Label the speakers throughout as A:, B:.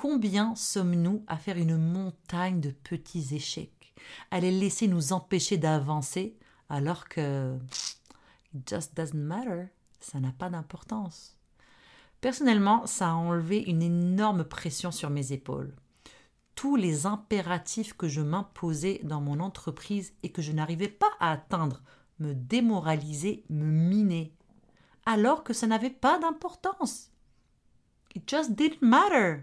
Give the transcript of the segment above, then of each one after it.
A: Combien sommes-nous à faire une montagne de petits échecs, à les laisser nous empêcher d'avancer, alors que it just doesn't matter, ça n'a pas d'importance. Personnellement, ça a enlevé une énorme pression sur mes épaules. Tous les impératifs que je m'imposais dans mon entreprise et que je n'arrivais pas à atteindre me démoralisaient, me minaient, alors que ça n'avait pas d'importance. It just didn't matter.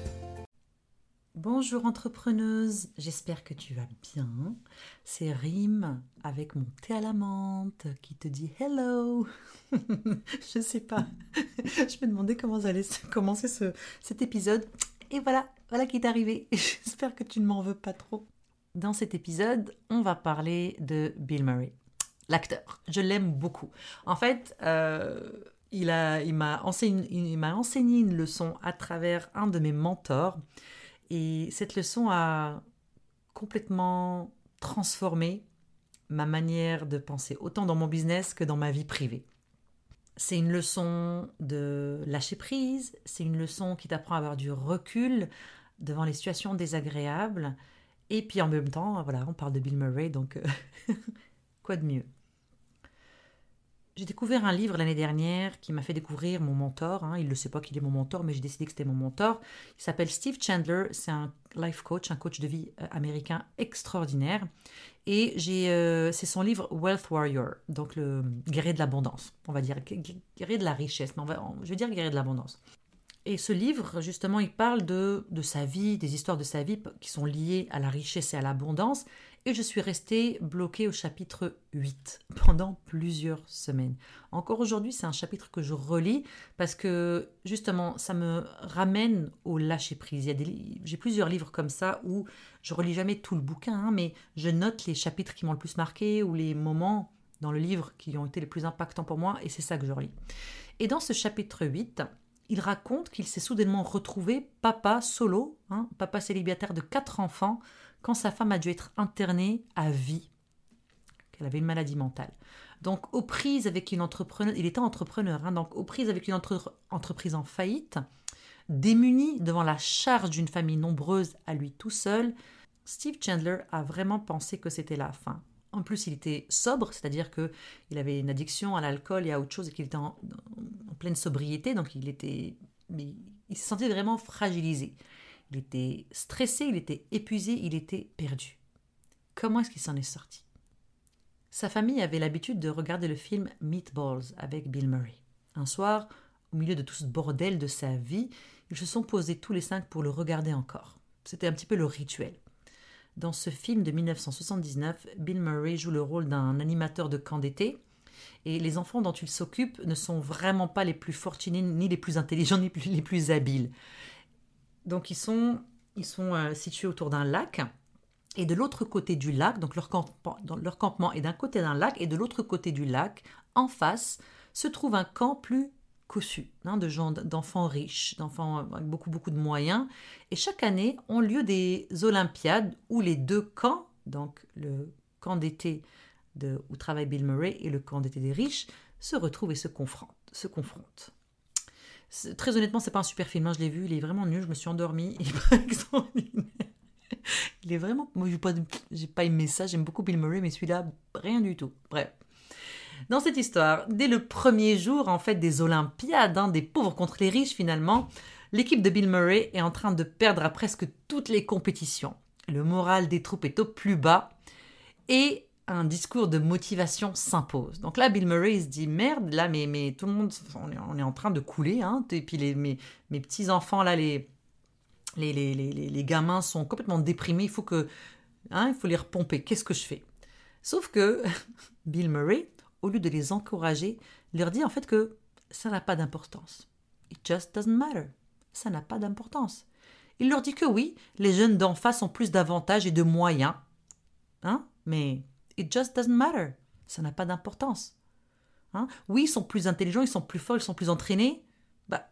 A: Bonjour entrepreneuse, j'espère que tu vas bien. C'est Rim avec mon thé à la menthe qui te dit hello. je sais pas, je me demandais comment allait commencer ce, cet épisode. Et voilà, voilà qui est arrivé. J'espère que tu ne m'en veux pas trop. Dans cet épisode, on va parler de Bill Murray, l'acteur. Je l'aime beaucoup. En fait, euh, il m'a enseigné une leçon à travers un de mes mentors. Et cette leçon a complètement transformé ma manière de penser, autant dans mon business que dans ma vie privée. C'est une leçon de lâcher prise, c'est une leçon qui t'apprend à avoir du recul devant les situations désagréables. Et puis en même temps, voilà, on parle de Bill Murray, donc euh, quoi de mieux? J'ai découvert un livre l'année dernière qui m'a fait découvrir mon mentor. Hein. Il ne sait pas qu'il est mon mentor, mais j'ai décidé que c'était mon mentor. Il s'appelle Steve Chandler. C'est un life coach, un coach de vie euh, américain extraordinaire. Et j'ai, euh, c'est son livre Wealth Warrior, donc le guerrier de l'abondance. On va dire guerrier de la richesse, mais je vais dire guerrier de l'abondance. Et ce livre, justement, il parle de, de sa vie, des histoires de sa vie qui sont liées à la richesse et à l'abondance et je suis restée bloquée au chapitre 8 pendant plusieurs semaines. Encore aujourd'hui, c'est un chapitre que je relis parce que justement, ça me ramène au lâcher-prise. J'ai plusieurs livres comme ça où je relis jamais tout le bouquin, hein, mais je note les chapitres qui m'ont le plus marqué ou les moments dans le livre qui ont été les plus impactants pour moi et c'est ça que je relis. Et dans ce chapitre 8, il raconte qu'il s'est soudainement retrouvé papa solo, hein, papa célibataire de quatre enfants, quand sa femme a dû être internée à vie, qu'elle avait une maladie mentale. Donc aux prises avec une entrepreneur, il était entrepreneur, hein, donc aux prises avec une entreprise en faillite, démuni devant la charge d'une famille nombreuse à lui tout seul, Steve Chandler a vraiment pensé que c'était la fin. En plus, il était sobre, c'est-à-dire que il avait une addiction à l'alcool et à autre chose et qu'il était en, pleine sobriété, donc il était, il se sentait vraiment fragilisé. Il était stressé, il était épuisé, il était perdu. Comment est-ce qu'il s'en est sorti? Sa famille avait l'habitude de regarder le film Meatballs avec Bill Murray. Un soir, au milieu de tout ce bordel de sa vie, ils se sont posés tous les cinq pour le regarder encore. C'était un petit peu le rituel. Dans ce film de 1979, Bill Murray joue le rôle d'un animateur de camp d'été, et les enfants dont il s'occupe ne sont vraiment pas les plus fortunés, ni les plus intelligents, ni les plus habiles. Donc ils sont, ils sont euh, situés autour d'un lac. Et de l'autre côté du lac, donc leur, leur campement est d'un côté d'un lac, et de l'autre côté du lac, en face, se trouve un camp plus cossu, hein, de gens, d'enfants riches, d'enfants avec beaucoup, beaucoup de moyens. Et chaque année ont lieu des Olympiades où les deux camps, donc le camp d'été où travaille Bill Murray et le camp d'été des riches, se retrouvent et se confrontent. Se confrontent. Très honnêtement, c'est pas un super film. Hein, je l'ai vu, il est vraiment nul. Je me suis endormie. Il est extraordinaire. Il vraiment. Moi, j'ai pas, pas aimé ça. J'aime beaucoup Bill Murray, mais celui-là, rien du tout. Bref. Dans cette histoire, dès le premier jour en fait des Olympiades, hein, des pauvres contre les riches finalement, l'équipe de Bill Murray est en train de perdre à presque toutes les compétitions. Le moral des troupes est au plus bas et un discours de motivation s'impose. Donc là, Bill Murray se dit merde, là, mais, mais tout le monde, on est, en train de couler, hein, et puis les, mes, mes petits enfants là, les les, les, les, les, gamins sont complètement déprimés, il faut que, hein, il faut les repomper. Qu'est-ce que je fais? Sauf que Bill Murray, au lieu de les encourager, leur dit en fait que ça n'a pas d'importance. It just doesn't matter. Ça n'a pas d'importance. Il leur dit que oui, les jeunes d'en face ont plus d'avantages et de moyens, hein, mais It just doesn't matter. Ça n'a pas d'importance. Hein. Oui, ils sont plus intelligents, ils sont plus forts, ils sont plus entraînés. Bah,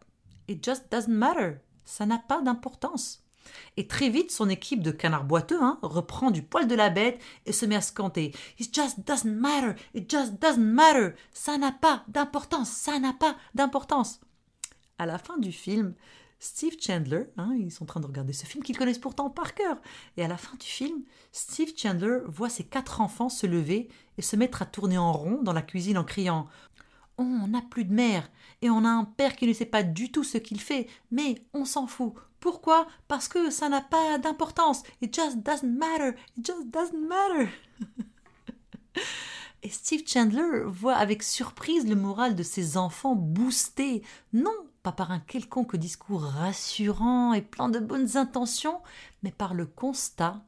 A: it just doesn't matter. Ça n'a pas d'importance. Et très vite, son équipe de canards boiteux hein, reprend du poil de la bête et se met à se canter. It just doesn't matter. It just doesn't matter. Ça n'a pas d'importance. Ça n'a pas d'importance. À la fin du film, Steve Chandler, hein, ils sont en train de regarder ce film qu'ils connaissent pourtant par cœur. Et à la fin du film, Steve Chandler voit ses quatre enfants se lever et se mettre à tourner en rond dans la cuisine en criant on n'a plus de mère et on a un père qui ne sait pas du tout ce qu'il fait, mais on s'en fout. Pourquoi? Parce que ça n'a pas d'importance. It just doesn't matter. It just doesn't matter. Et Steve Chandler voit avec surprise le moral de ses enfants boosté, non pas par un quelconque discours rassurant et plein de bonnes intentions, mais par le constat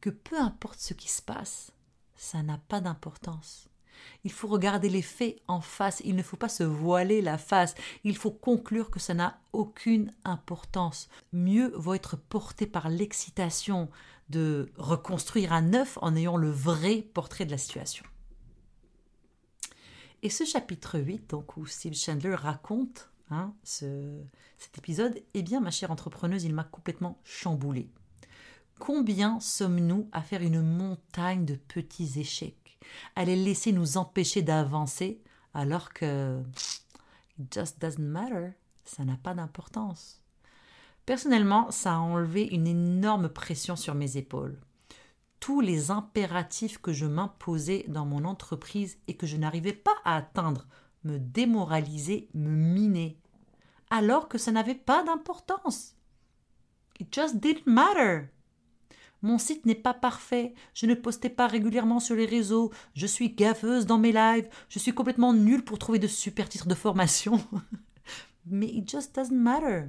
A: que peu importe ce qui se passe, ça n'a pas d'importance. Il faut regarder les faits en face, il ne faut pas se voiler la face, il faut conclure que ça n'a aucune importance. Mieux vaut être porté par l'excitation de reconstruire à neuf en ayant le vrai portrait de la situation. Et ce chapitre 8, donc, où Steve Chandler raconte hein, ce, cet épisode, eh bien, ma chère entrepreneuse, il m'a complètement chamboulé. Combien sommes-nous à faire une montagne de petits échecs à les laisser nous empêcher d'avancer alors que it just doesn't matter, ça n'a pas d'importance. Personnellement, ça a enlevé une énorme pression sur mes épaules. Tous les impératifs que je m'imposais dans mon entreprise et que je n'arrivais pas à atteindre me démoralisaient, me minaient, alors que ça n'avait pas d'importance. It just didn't matter. Mon site n'est pas parfait, je ne postais pas régulièrement sur les réseaux, je suis gaffeuse dans mes lives, je suis complètement nulle pour trouver de super titres de formation. Mais it just doesn't matter.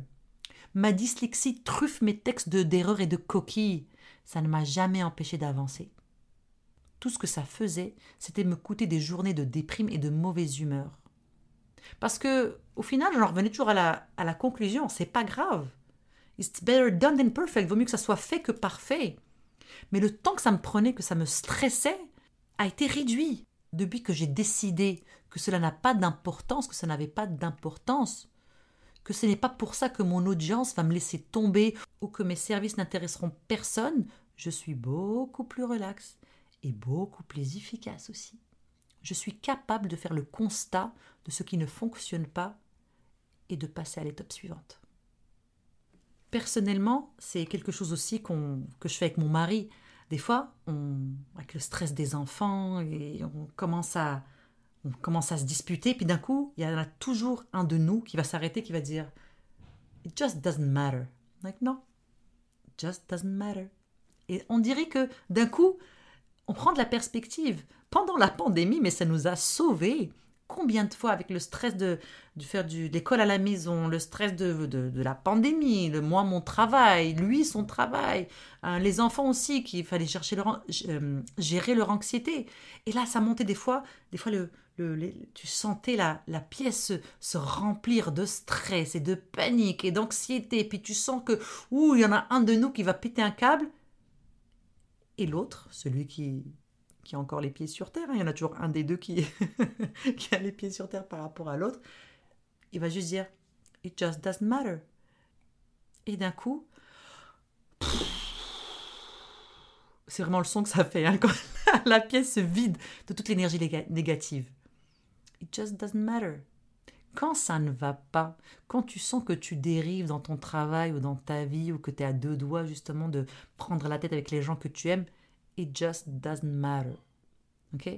A: Ma dyslexie truffe mes textes d'erreurs et de coquilles. Ça ne m'a jamais empêché d'avancer. Tout ce que ça faisait, c'était me coûter des journées de déprime et de mauvaise humeur. Parce que, au final, j'en revenais toujours à la, à la conclusion, c'est pas grave. It's better done than perfect. Vaut mieux que ça soit fait que parfait. Mais le temps que ça me prenait, que ça me stressait, a été réduit depuis que j'ai décidé que cela n'a pas d'importance, que ça n'avait pas d'importance, que ce n'est pas pour ça que mon audience va me laisser tomber ou que mes services n'intéresseront personne, je suis beaucoup plus relax et beaucoup plus efficace aussi. Je suis capable de faire le constat de ce qui ne fonctionne pas et de passer à l'étape suivante. Personnellement, c'est quelque chose aussi qu'on, que je fais avec mon mari. Des fois, on, avec le stress des enfants, et on commence à, on commence à se disputer, puis d'un coup, il y en a toujours un de nous qui va s'arrêter, qui va dire It just doesn't matter. Like, non, it just doesn't matter. Et on dirait que d'un coup, on prend de la perspective. Pendant la pandémie, mais ça nous a sauvés combien de fois avec le stress de, de faire du, l'école à la maison, le stress de, de, la pandémie, le moi mon travail, lui son travail, hein, les enfants aussi qu'il fallait chercher euh, gérer leur anxiété. Et là, ça montait des fois, des fois le, le, tu sentais la, la pièce se, remplir de stress et de panique et d'anxiété. Puis tu sens que, ouh, il y en a un de nous qui va péter un câble. Et l'autre, celui qui, qui a encore les pieds sur terre, hein. il y en a toujours un des deux qui, a les pieds sur terre par rapport à l'autre, il va juste dire It just doesn't matter. Et d'un coup, c'est vraiment le son que ça fait hein, quand la pièce se vide de toute l'énergie négative. It just doesn't matter. Quand ça ne va pas, quand tu sens que tu dérives dans ton travail ou dans ta vie ou que tu es à deux doigts justement de prendre la tête avec les gens que tu aimes, It just doesn't matter. Ok?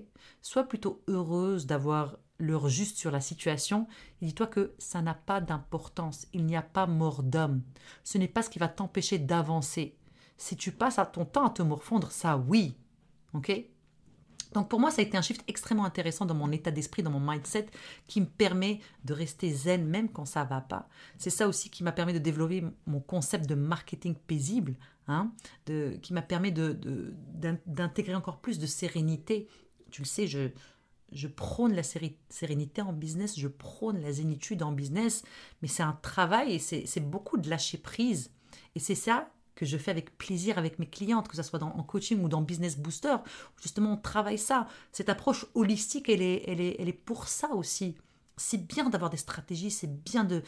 A: Sois plutôt heureuse d'avoir l'heure juste sur la situation et dis-toi que ça n'a pas d'importance. Il n'y a pas mort d'homme. Ce n'est pas ce qui va t'empêcher d'avancer. Si tu passes à ton temps à te morfondre, ça oui. Ok? Donc pour moi, ça a été un shift extrêmement intéressant dans mon état d'esprit, dans mon mindset, qui me permet de rester zen même quand ça va pas. C'est ça aussi qui m'a permis de développer mon concept de marketing paisible, Hein, de, qui m'a permis d'intégrer encore plus de sérénité. Tu le sais, je, je prône la sérénité en business, je prône la zénitude en business, mais c'est un travail et c'est beaucoup de lâcher prise. Et c'est ça que je fais avec plaisir avec mes clientes, que ce soit en coaching ou dans Business Booster. Justement, on travaille ça. Cette approche holistique, elle est, elle est, elle est pour ça aussi. C'est bien d'avoir des stratégies, c'est bien de,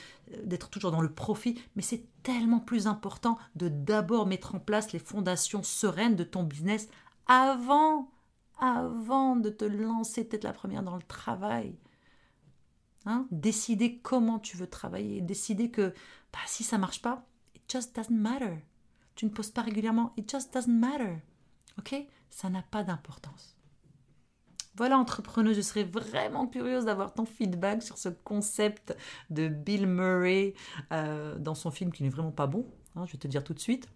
A: d'être toujours dans le profit, mais c'est tellement plus important de d'abord mettre en place les fondations sereines de ton business avant, avant de te lancer peut-être la première dans le travail. Hein? Décider comment tu veux travailler, décider que bah, si ça marche pas, it just doesn't matter. Tu ne poses pas régulièrement, it just doesn't matter. Ok? Ça n'a pas d'importance. Voilà, entrepreneuse, je serais vraiment curieuse d'avoir ton feedback sur ce concept de Bill Murray euh, dans son film qui n'est vraiment pas bon, hein, je vais te dire tout de suite.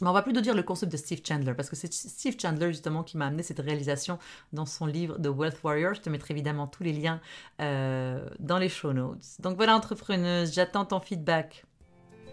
A: Mais on va plutôt dire le concept de Steve Chandler, parce que c'est Steve Chandler justement qui m'a amené cette réalisation dans son livre The Wealth Warrior. Je te mettrai évidemment tous les liens euh, dans les show notes. Donc voilà, entrepreneuse, j'attends ton feedback.